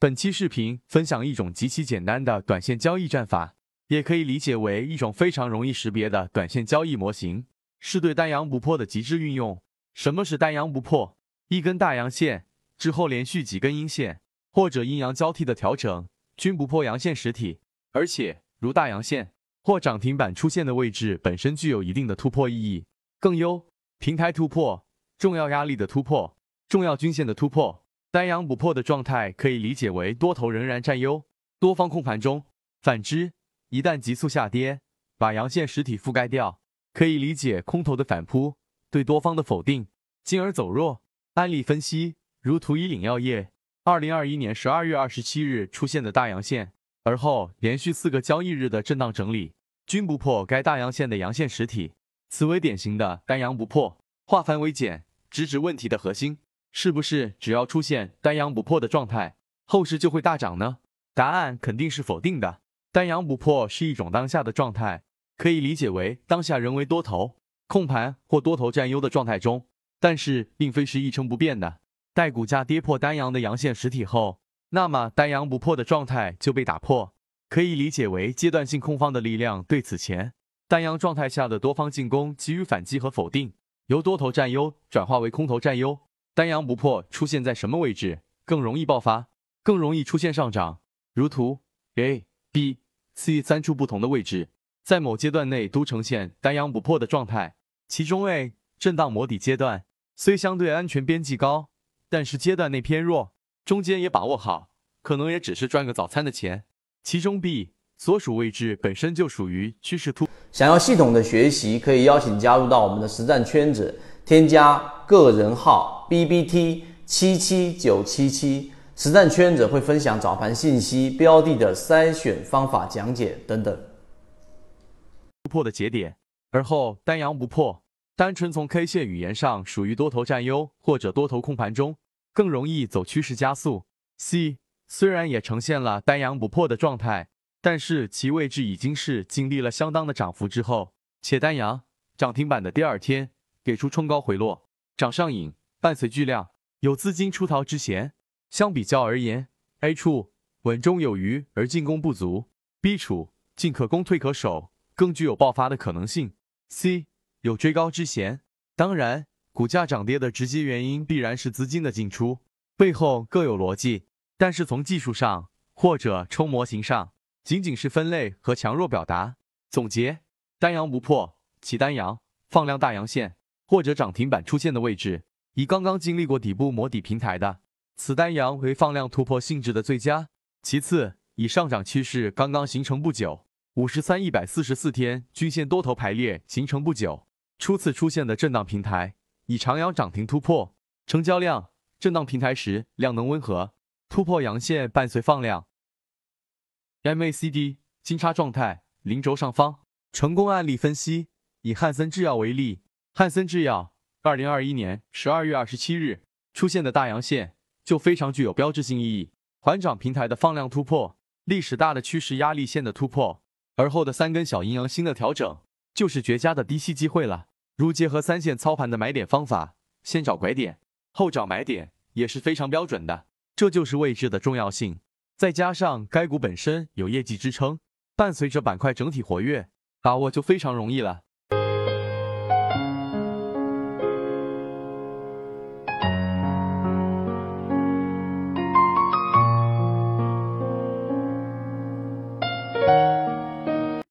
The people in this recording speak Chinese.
本期视频分享一种极其简单的短线交易战法，也可以理解为一种非常容易识别的短线交易模型，是对单阳不破的极致运用。什么是单阳不破？一根大阳线之后连续几根阴线或者阴阳交替的调整，均不破阳线实体，而且如大阳线或涨停板出现的位置本身具有一定的突破意义。更优，平台突破、重要压力的突破、重要均线的突破。单阳不破的状态可以理解为多头仍然占优，多方控盘中。反之，一旦急速下跌，把阳线实体覆盖掉，可以理解空头的反扑，对多方的否定，进而走弱。案例分析，如图一领药业，二零二一年十二月二十七日出现的大阳线，而后连续四个交易日的震荡整理，均不破该大阳线的阳线实体，此为典型的单阳不破。化繁为简，直指问题的核心。是不是只要出现单阳不破的状态，后市就会大涨呢？答案肯定是否定的。单阳不破是一种当下的状态，可以理解为当下人为多头控盘或多头占优的状态中，但是并非是一成不变的。待股价跌破单阳的阳线实体后，那么单阳不破的状态就被打破，可以理解为阶段性空方的力量对此前单阳状态下的多方进攻给予反击和否定，由多头占优转化为空头占优。单阳不破出现在什么位置更容易爆发，更容易出现上涨？如图 A、B、C 三处不同的位置，在某阶段内都呈现单阳不破的状态。其中 A 震荡磨底阶段虽相对安全边际高，但是阶段内偏弱，中间也把握好，可能也只是赚个早餐的钱。其中 B 所属位置本身就属于趋势突。想要系统的学习，可以邀请加入到我们的实战圈子，添加个人号。B B T 七七九七七实战圈子会分享早盘信息、标的的筛选方法讲解等等。突破的节点，而后单阳不破，单纯从 K 线语言上属于多头占优或者多头控盘中，更容易走趋势加速。C 虽然也呈现了单阳不破的状态，但是其位置已经是经历了相当的涨幅之后，且单阳涨停板的第二天给出冲高回落，涨上影。伴随巨量有资金出逃之嫌，相比较而言，A 处稳中有余而进攻不足，B 处进可攻退可守，更具有爆发的可能性。C 有追高之嫌，当然，股价涨跌的直接原因必然是资金的进出，背后各有逻辑。但是从技术上或者抽模型上，仅仅是分类和强弱表达。总结：单阳不破，起单阳放量大阳线或者涨停板出现的位置。以刚刚经历过底部磨底平台的此单阳为放量突破性质的最佳。其次，以上涨趋势刚刚形成不久，五十三一百四十四天均线多头排列形成不久，初次出现的震荡平台，以长阳涨停突破，成交量震荡平台时量能温和，突破阳线伴随放量。MACD 金叉状态，零轴上方。成功案例分析，以汉森制药为例，汉森制药。二零二一年十二月二十七日出现的大阳线就非常具有标志性意义，环涨平台的放量突破，历史大的趋势压力线的突破，而后的三根小阴阳星的调整，就是绝佳的低吸机会了。如结合三线操盘的买点方法，先找拐点，后找买点，也是非常标准的。这就是位置的重要性。再加上该股本身有业绩支撑，伴随着板块整体活跃，把握就非常容易了。